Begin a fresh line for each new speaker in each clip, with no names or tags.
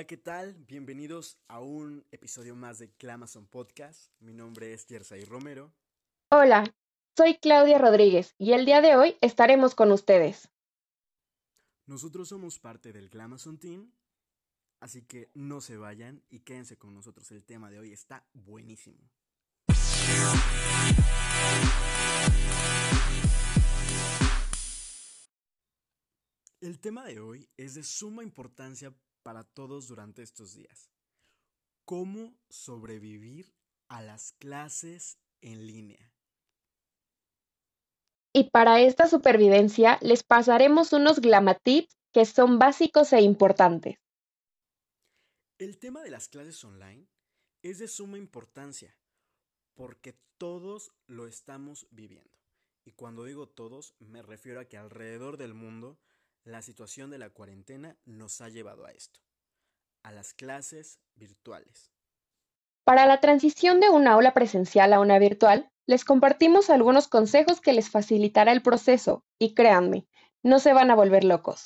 Hola, ¿qué tal? Bienvenidos a un episodio más de Clamason Podcast. Mi nombre es Jersey Romero.
Hola, soy Claudia Rodríguez y el día de hoy estaremos con ustedes.
Nosotros somos parte del Clamason Team, así que no se vayan y quédense con nosotros. El tema de hoy está buenísimo. El tema de hoy es de suma importancia para todos durante estos días. ¿Cómo sobrevivir a las clases en línea?
Y para esta supervivencia les pasaremos unos glamatips que son básicos e importantes.
El tema de las clases online es de suma importancia porque todos lo estamos viviendo. Y cuando digo todos, me refiero a que alrededor del mundo la situación de la cuarentena nos ha llevado a esto, a las clases virtuales.
Para la transición de una aula presencial a una virtual, les compartimos algunos consejos que les facilitará el proceso y créanme, no se van a volver locos.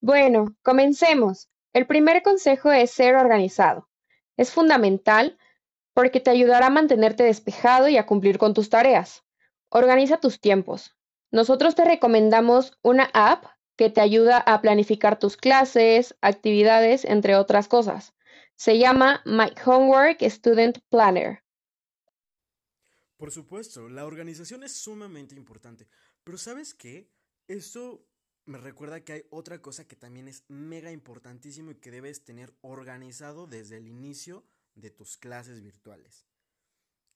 Bueno, comencemos. El primer consejo es ser organizado. Es fundamental porque te ayudará a mantenerte despejado y a cumplir con tus tareas. Organiza tus tiempos. Nosotros te recomendamos una app que te ayuda a planificar tus clases, actividades, entre otras cosas. Se llama My Homework Student Planner.
Por supuesto, la organización es sumamente importante. Pero ¿sabes qué? Esto me recuerda que hay otra cosa que también es mega importantísimo y que debes tener organizado desde el inicio de tus clases virtuales.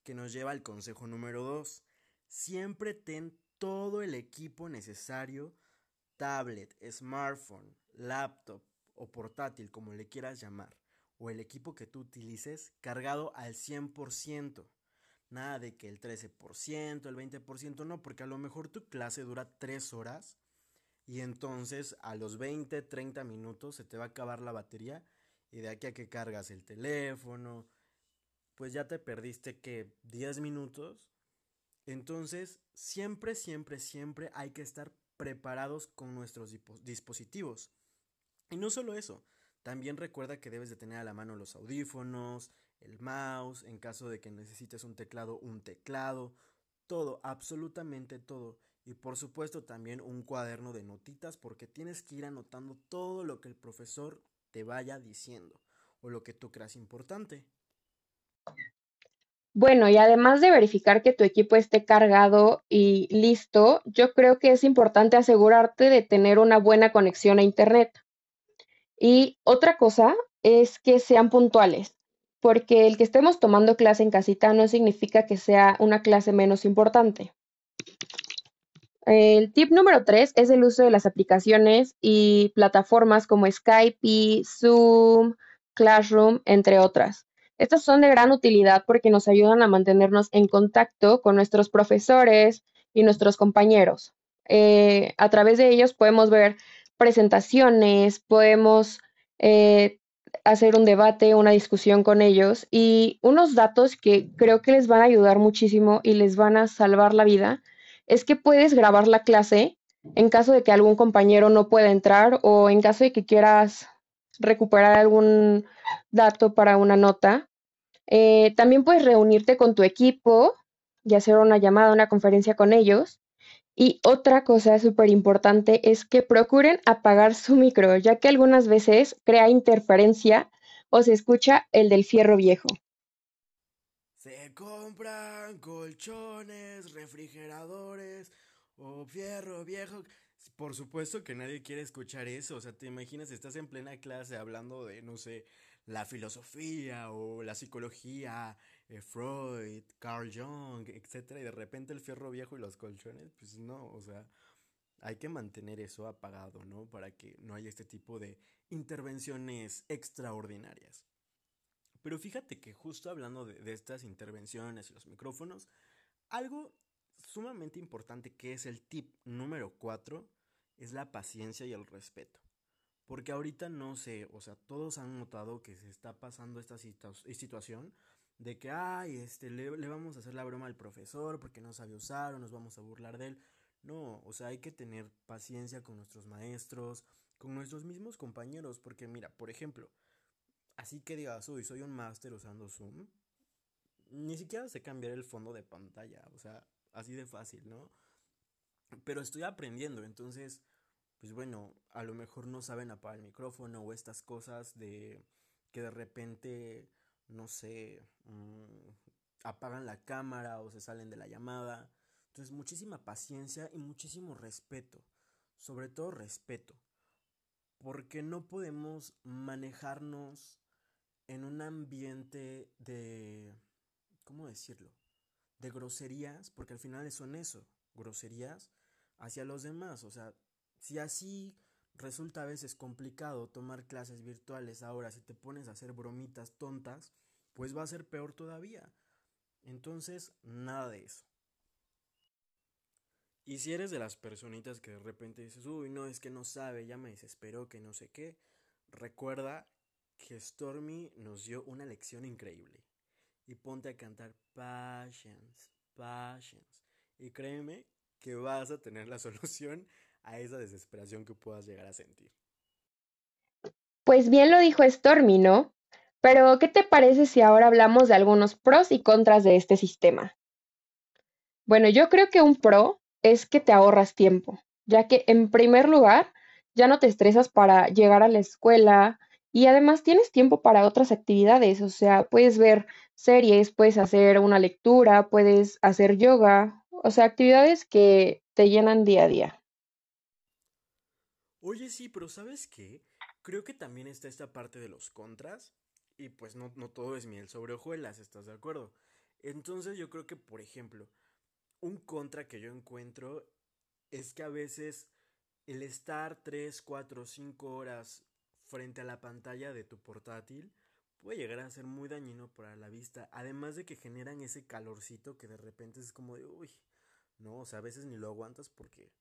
Que nos lleva al consejo número 2. Siempre ten todo el equipo necesario, tablet, smartphone, laptop o portátil, como le quieras llamar, o el equipo que tú utilices, cargado al 100%. Nada de que el 13%, el 20%, no, porque a lo mejor tu clase dura 3 horas y entonces a los 20, 30 minutos se te va a acabar la batería y de aquí a que cargas el teléfono, pues ya te perdiste que 10 minutos entonces, siempre, siempre, siempre hay que estar preparados con nuestros dispositivos. Y no solo eso, también recuerda que debes de tener a la mano los audífonos, el mouse, en caso de que necesites un teclado, un teclado, todo, absolutamente todo. Y por supuesto también un cuaderno de notitas porque tienes que ir anotando todo lo que el profesor te vaya diciendo o lo que tú creas importante.
Bueno, y además de verificar que tu equipo esté cargado y listo, yo creo que es importante asegurarte de tener una buena conexión a Internet. Y otra cosa es que sean puntuales, porque el que estemos tomando clase en casita no significa que sea una clase menos importante. El tip número tres es el uso de las aplicaciones y plataformas como Skype, Zoom, Classroom, entre otras. Estas son de gran utilidad porque nos ayudan a mantenernos en contacto con nuestros profesores y nuestros compañeros. Eh, a través de ellos podemos ver presentaciones, podemos eh, hacer un debate, una discusión con ellos y unos datos que creo que les van a ayudar muchísimo y les van a salvar la vida es que puedes grabar la clase en caso de que algún compañero no pueda entrar o en caso de que quieras recuperar algún dato para una nota. Eh, también puedes reunirte con tu equipo y hacer una llamada, una conferencia con ellos. Y otra cosa súper importante es que procuren apagar su micro, ya que algunas veces crea interferencia o se escucha el del fierro viejo.
Se compran colchones, refrigeradores o fierro viejo. Por supuesto que nadie quiere escuchar eso. O sea, te imaginas, estás en plena clase hablando de, no sé, la filosofía o la psicología, eh, Freud, Carl Jung, etcétera, y de repente el fierro viejo y los colchones, pues no, o sea, hay que mantener eso apagado, ¿no? Para que no haya este tipo de intervenciones extraordinarias. Pero fíjate que justo hablando de, estas intervenciones y los micrófonos, algo sumamente importante que es el tip número 4 es la paciencia y el respeto. Porque ahorita no sé, o sea, todos han notado que se está pasando esta situación de que, ay, este, le, le, vamos a hacer la broma al profesor porque no sabe usar o nos vamos a burlar de él. No, o sea, hay que tener paciencia con nuestros maestros, con nuestros mismos compañeros, porque mira, por ejemplo, así que digas, uy, soy un máster usando Zoom, ni siquiera sé cambiar el fondo de pantalla, o sea, así de fácil, ¿no? Pero estoy aprendiendo, entonces, pues bueno, a lo mejor no saben apagar el micrófono o estas cosas de que de repente, no sé, mmm, apagan la cámara o se salen de la llamada. Entonces, muchísima paciencia y muchísimo respeto, sobre todo respeto, porque no podemos manejarnos en un ambiente de, ¿cómo decirlo? De groserías, porque al final son eso, groserías hacia los demás. O sea, si así resulta a veces complicado tomar clases virtuales ahora, si te pones a hacer bromitas tontas, pues va a ser peor todavía. Entonces, nada de eso. Y si eres de las personitas que de repente dices, uy, no, es que no sabe, ya me desesperó, que no sé qué, recuerda que Stormy nos dio una lección increíble. Y ponte a cantar Patience, Patience. Y créeme que vas a tener la solución a esa desesperación que puedas llegar a sentir.
Pues bien lo dijo Stormy, ¿no? Pero, ¿qué te parece si ahora hablamos de algunos pros y contras de este sistema? Bueno, yo creo que un pro es que te ahorras tiempo, ya que en primer lugar ya no te estresas para llegar a la escuela y además tienes tiempo para otras actividades, o sea, puedes ver series, puedes hacer una lectura, puedes hacer yoga, o sea, actividades que te llenan día a día.
Oye, sí, pero ¿sabes qué? Creo que también está esta parte de los contras y pues no, no todo es miel sobre hojuelas, ¿estás de acuerdo? Entonces yo creo que, por ejemplo, un contra que yo encuentro es que a veces el estar 3, 4, 5 horas frente a la pantalla de tu portátil puede llegar a ser muy dañino para la vista, además de que generan ese calorcito que de repente es como de, uy, no, o sea, a veces ni lo aguantas porque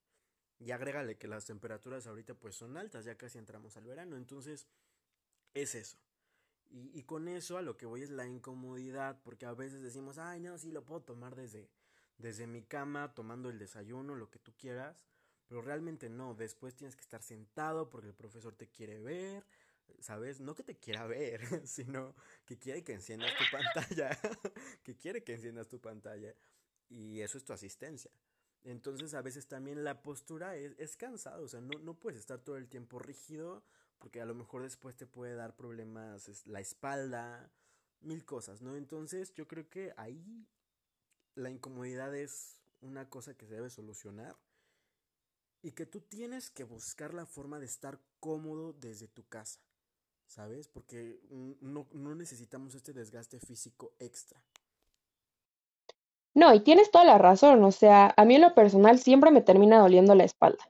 y agrégale que las temperaturas ahorita pues son altas, ya casi entramos al verano, entonces es eso. Y, con eso a lo que voy es la incomodidad, porque a veces decimos, ay, no, sí lo puedo tomar desde, desde mi cama, tomando el desayuno, lo que tú quieras, pero realmente no, después tienes que estar sentado porque el profesor te quiere ver, ¿sabes? No que te quiera ver, sino que quiere que enciendas tu pantalla, que quiere que enciendas tu pantalla, y eso es tu asistencia. Entonces a veces también la postura es, es cansado, o sea, no, no puedes estar todo el tiempo rígido porque a lo mejor después te puede dar problemas la espalda, mil cosas, ¿no? Entonces yo creo que ahí la incomodidad es una cosa que se debe solucionar y que tú tienes que buscar la forma de estar cómodo desde tu casa, ¿sabes? Porque no, no necesitamos este desgaste físico extra.
No, y tienes toda la razón, o sea, a mí en lo personal siempre me termina doliendo la espalda.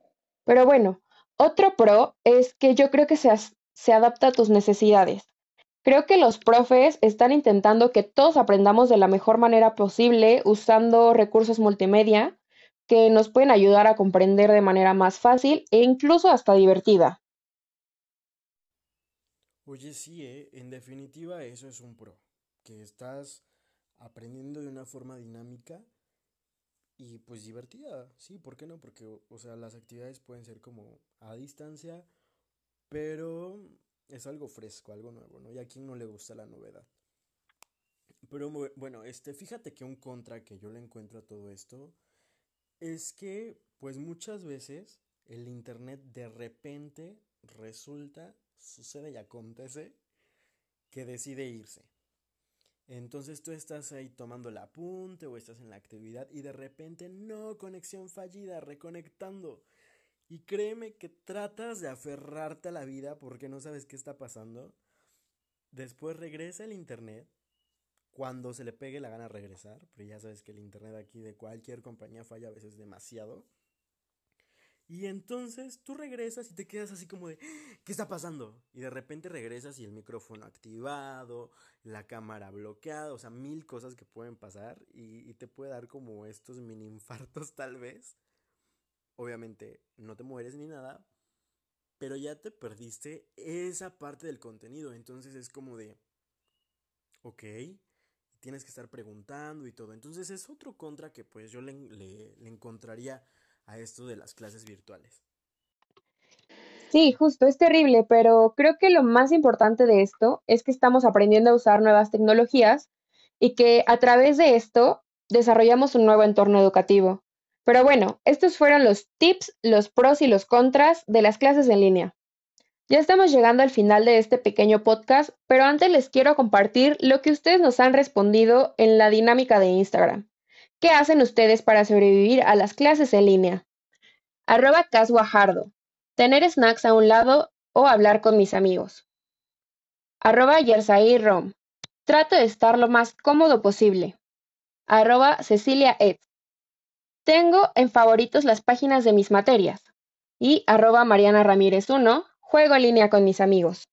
Pero bueno, otro pro es que yo creo que se, adapta a tus necesidades. Creo que los profes están intentando que todos aprendamos de la mejor manera posible usando recursos multimedia que nos pueden ayudar a comprender de manera más fácil e incluso hasta divertida.
Oye, sí, ¿eh? en definitiva eso es un pro, que estás aprendiendo de una forma dinámica y pues divertida, sí, ¿por qué no? Porque, o sea, las actividades pueden ser como a distancia, pero es algo fresco, algo nuevo, ¿no? Y a quien no le gusta la novedad. Pero bueno, este, fíjate que un contra que yo le encuentro a todo esto es que, pues muchas veces el internet de repente resulta, sucede y acontece que decide irse. Entonces tú estás ahí tomando el apunte o estás en la actividad y de repente no, conexión fallida, reconectando. Y créeme que tratas de aferrarte a la vida porque no sabes qué está pasando. Después regresa el internet cuando se le pegue la gana regresar, pero ya sabes que el internet aquí de cualquier compañía falla a veces demasiado. Y entonces tú regresas y te quedas así como de, ¿qué está pasando? Y de repente regresas y el micrófono activado, la cámara bloqueada, o sea, mil cosas que pueden pasar y, te puede dar como estos mini infartos tal vez. Obviamente no te mueres ni nada, pero ya te perdiste esa parte del contenido. Entonces es como de, ok, tienes que estar preguntando y todo. Entonces es otro contra que pues yo le, le, le encontraría a esto de las clases virtuales.
Sí, justo, es terrible, pero creo que lo más importante de esto es que estamos aprendiendo a usar nuevas tecnologías y que a través de esto desarrollamos un nuevo entorno educativo. Pero bueno, estos fueron los tips, los pros y los contras de las clases en línea. Ya estamos llegando al final de este pequeño podcast, pero antes les quiero compartir lo que ustedes nos han respondido en la dinámica de Instagram. ¿Qué hacen ustedes para sobrevivir a las clases en línea? Arroba Casguajardo. Tener snacks a un lado o hablar con mis amigos. Arroba Yersai Rom. Trato de estar lo más cómodo posible. Arroba Cecilia Ed. Tengo en favoritos las páginas de mis materias. Y arroba Mariana Ramírez 1. Juego en línea con mis amigos.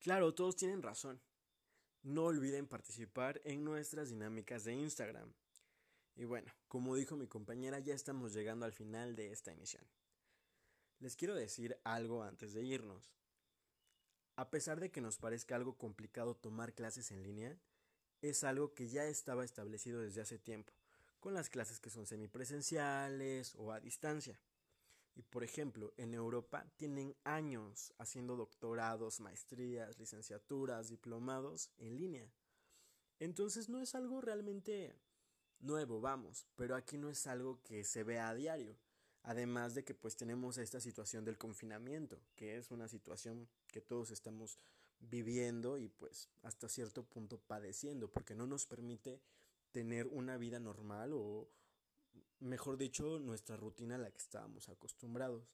Claro, todos tienen razón. No olviden participar en nuestras dinámicas de Instagram. Y bueno, como dijo mi compañera, ya estamos llegando al final de esta emisión. Les quiero decir algo antes de irnos. A pesar de que nos parezca algo complicado tomar clases en línea, es algo que ya estaba establecido desde hace tiempo, con las clases que son semipresenciales o a distancia. Y por ejemplo, en Europa tienen años haciendo doctorados, maestrías, licenciaturas, diplomados en línea. Entonces no es algo realmente nuevo, vamos, pero aquí no es algo que se vea a diario. Además de que pues tenemos esta situación del confinamiento, que es una situación que todos estamos viviendo y pues hasta cierto punto padeciendo, porque no nos permite tener una vida normal o, mejor dicho, nuestra rutina a la que estábamos acostumbrados.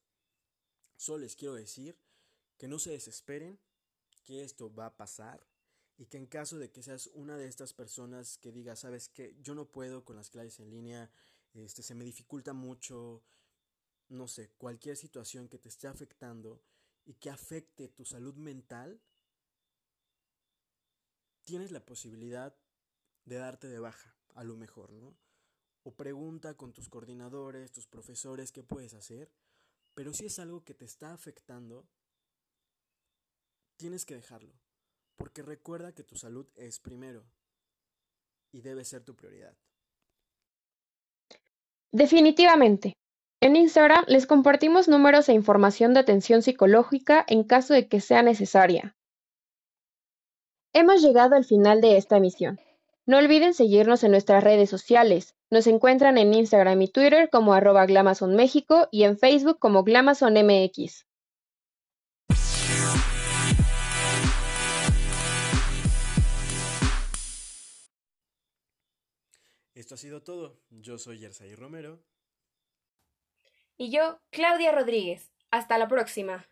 Solo les quiero decir que no se desesperen, que esto va a pasar y que en caso de que seas una de estas personas que diga, sabes que yo no puedo con las clases en línea, este se me dificulta mucho, no sé, cualquier situación que te esté afectando y que afecte tu salud mental, tienes la posibilidad de darte de baja, a lo mejor, ¿no? O pregunta con tus coordinadores, tus profesores qué puedes hacer, pero si es algo que te está afectando, tienes que dejarlo, porque recuerda que tu salud es primero y debe ser tu prioridad.
Definitivamente. En Instagram les compartimos números e información de atención psicológica en caso de que sea necesaria. Hemos llegado al final de esta emisión. No olviden seguirnos en nuestras redes sociales. Nos encuentran en Instagram y Twitter como arroba México y en Facebook como GlamazonMX.
Esto ha sido todo. Yo soy Yersay Romero.
Y yo, Claudia Rodríguez. Hasta la próxima.